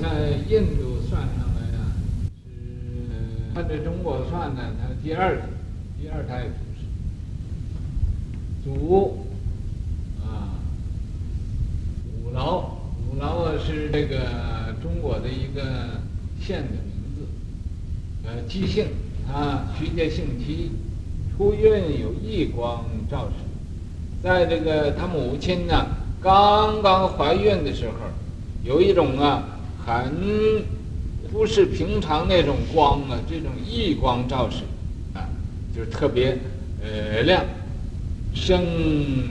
在印度算上来呀，是按照中国算呢，他第二第二代祖师，祖啊，五劳，五劳啊是这个中国的一个县的名字，呃，姬姓，啊，徐家姓姬，出孕有异光照射，在这个他母亲呢刚刚怀孕的时候，有一种啊。很不是平常那种光啊，这种异光照射，啊，就是特别呃亮，生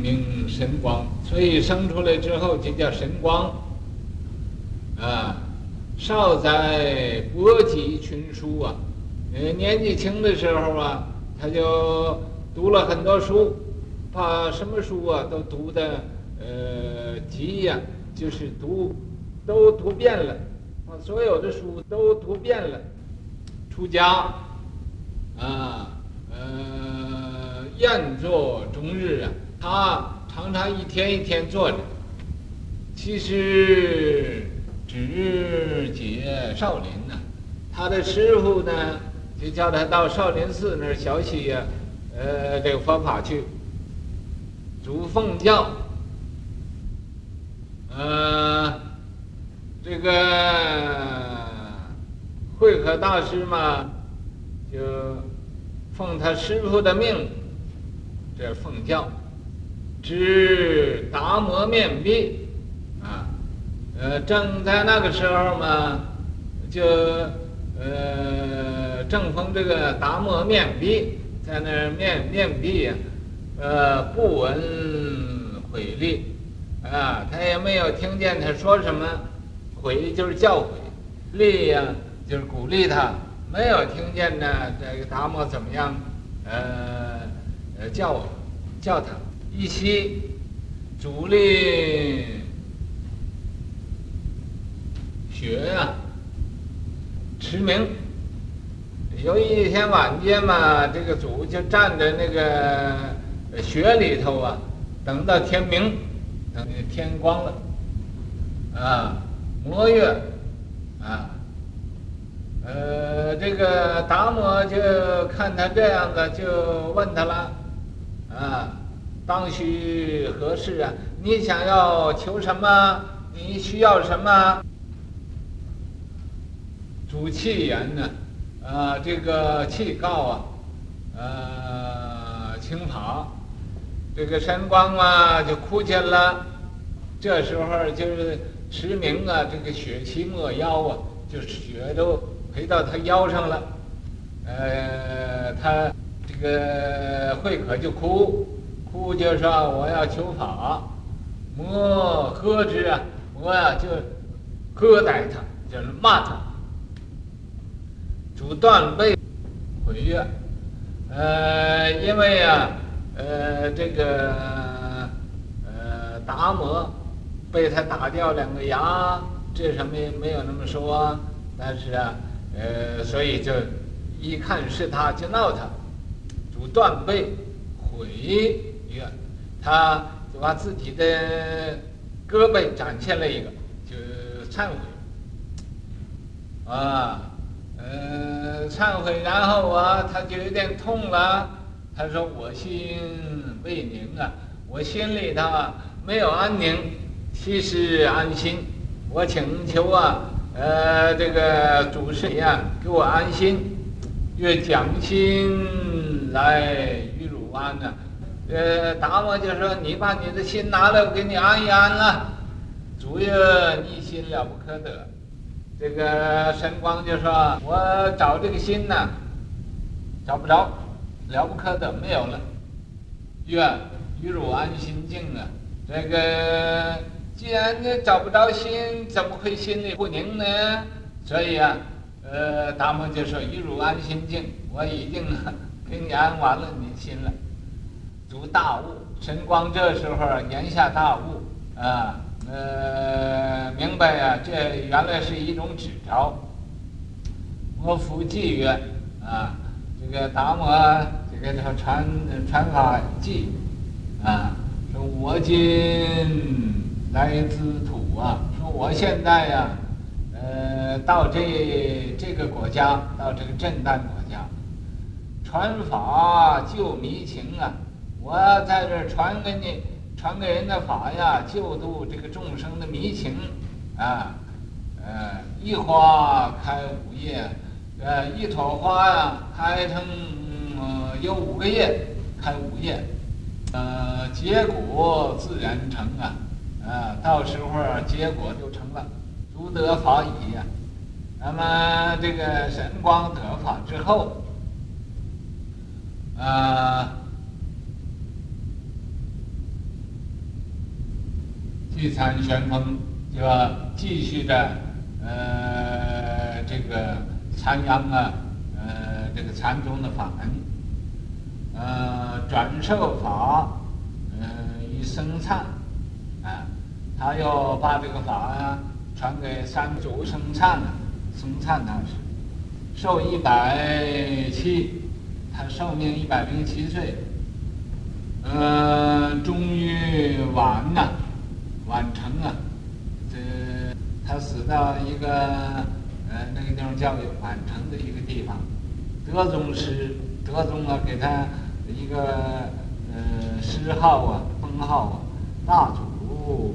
明神光，所以生出来之后就叫神光。啊，少在博集群书啊，呃，年纪轻的时候啊，他就读了很多书，把什么书啊都读的呃急呀，就是读。都读遍了，把所有的书都读遍了，出家，啊，呃，宴坐终日啊，他常常一天一天坐着。其实只解少林呢，他的师傅呢就叫他到少林寺那儿学习呀，呃，这个方法去，主奉教，呃。这个慧可大师嘛，就奉他师父的命，这奉教，知达摩面壁，啊，呃，正在那个时候嘛，就呃正逢这个达摩面壁，在那儿面面壁呀，呃，不闻诲励，啊，他也没有听见他说什么。诲就是教诲，励呀就是鼓励他。没有听见呢，这个达摩怎么样？呃，呃，教教他一夕，主力学呀，驰名。有一天晚间嘛，这个主就站在那个雪里头啊，等到天明，等天光了，啊。摩月，啊，呃，这个达摩就看他这样子，就问他了，啊，当需何事啊？你想要求什么？你需要什么？主气言呢，啊，这个气告啊，呃，请法，这个神光啊就哭见了，这时候就是。驰名啊，这个雪齐没腰啊，就是雪都赔到他腰上了。呃，他这个慧可就哭，哭就说我要求法，摩喝之啊，我呀就喝待他，就是骂他。主断臂毁约，呃，因为呀，呃，这个呃达摩。被他打掉两个牙，这上面没有那么说，但是啊，呃，所以就一看是他就闹他，主断背毁曰，他就把自己的胳膊展现了一个，就忏悔，啊，呃，忏悔，然后啊，他就有点痛了，他说我心未宁啊，我心里头啊没有安宁。其实安心，我请求啊，呃，这个主师呀，给我安心，愿将心来与汝安呢。呃，达摩就说：“你把你的心拿来，我给你安一安了。”主曰：“你心了不可得。”这个神光就说：“我找这个心呢，找不着，了不可得，没有了。愿与汝安心境啊，这个。”既然你找不着心，怎么会心里不宁呢？所以啊，呃，达摩就说：“一汝安心境，我已经给你安完了你心了。”主大悟，神光这时候言下大悟啊，呃，明白呀、啊，这原来是一种指招。我复偈曰：“啊，这个达摩，这个叫传传法记啊，说我今。来自土啊，说我现在呀，呃，到这这个国家，到这个震旦国家，传法救迷情啊！我在这传给你，传给人的法呀，救度这个众生的迷情啊！呃，一花开五叶，呃，一朵花呀，开成呃有五个叶，开五叶，呃，结果自然成啊！啊，到时候结果就成了。诸得法已呀，那么这个神光得法之后，啊，聚禅旋风就要继续的呃这个参央啊，呃这个禅宗的法门，呃转授法，呃与僧璨，啊，他又把这个法啊。传给三祖僧灿了，僧璨大师，寿一百七，他寿命一百零七岁，呃，终于晚呐，晚成啊，这他死到一个呃那个地方叫晚成的一个地方，德宗师，德宗啊给他一个呃谥号啊封号啊，大祖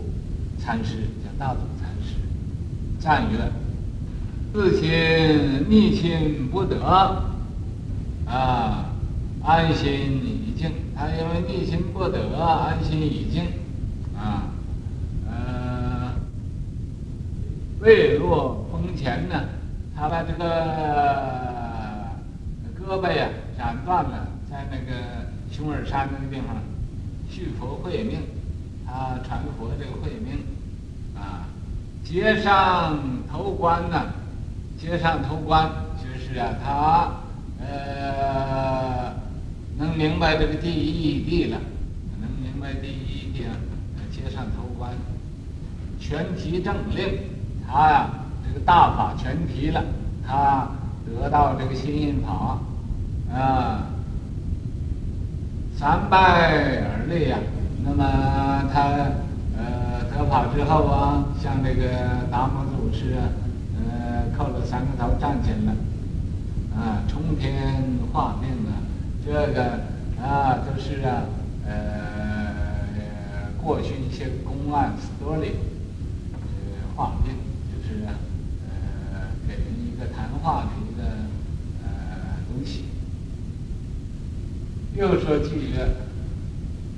禅师叫大祖禅师。赞曰：“自心逆心不得，啊，安心已静。他因为逆心不得，安心已静，啊，呃，未落风前呢，他把这个胳膊呀斩断了，在那个熊耳山那个地方续佛慧命，他传佛这个慧命，”接上头观呢，接上头观就是啊，他呃能明白这个第一义谛了，能明白第一义谛啊，接上头观，全提正令，他呀这个大法全提了，他得到这个心印法啊，三拜而立啊，那么他。得法之后啊，向这个达摩祖师啊，呃，叩了三个头，站起来，啊，冲天化命啊，这个啊都、就是啊，呃，过去一些公案 story，呃，化命就是啊，呃，给人一个谈话的一个呃东西。又说句曰，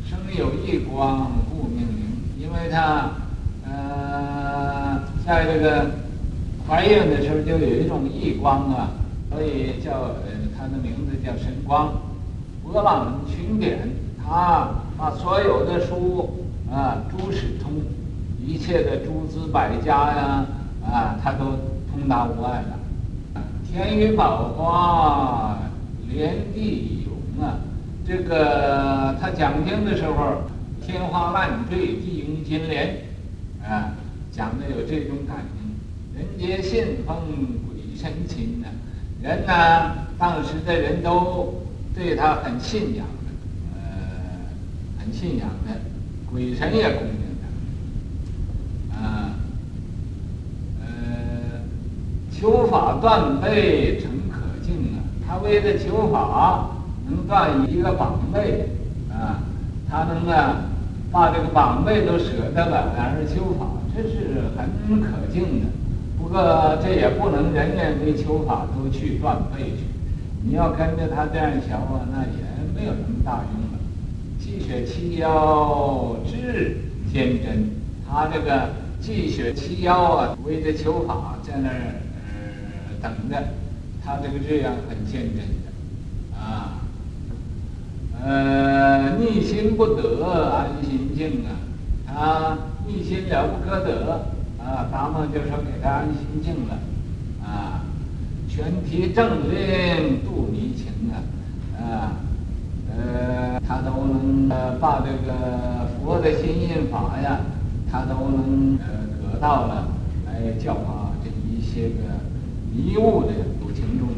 生有一光，故。为他，呃，在这个怀孕的时候就有一种异光啊，所以叫呃，他的名字叫神光。博览群典，他把所有的书啊，诸史通，一切的诸子百家呀，啊，他都通达无碍了。天宇宝华，莲地涌啊，这个他讲经的时候。天花乱坠，地涌金莲，啊，讲的有这种感应。人皆信奉鬼神亲呐，人呢，当时的人都对他很信仰的，呃，很信仰的，鬼神也恭敬他，啊，呃，求法断背诚可敬啊，他为了求法能断一个绑背，啊，他能啊。把这个绑背都舍得了，然而求法，这是很可敬的。不过这也不能人人为求法都去断背去。你要跟着他这样学啊，那也没有什么大用了。既学其要，志坚贞。他这个既学其要啊，为着求法在那儿、等着，他这个志愿很坚贞的啊。呃，逆心不得，安心静啊！啊逆心了不可得啊！达摩就说给他安心静了啊！全体正令度迷情啊！啊，呃，他都能把这个佛的心印法呀，他都能呃得到了，来教化这一些个迷雾的有情众。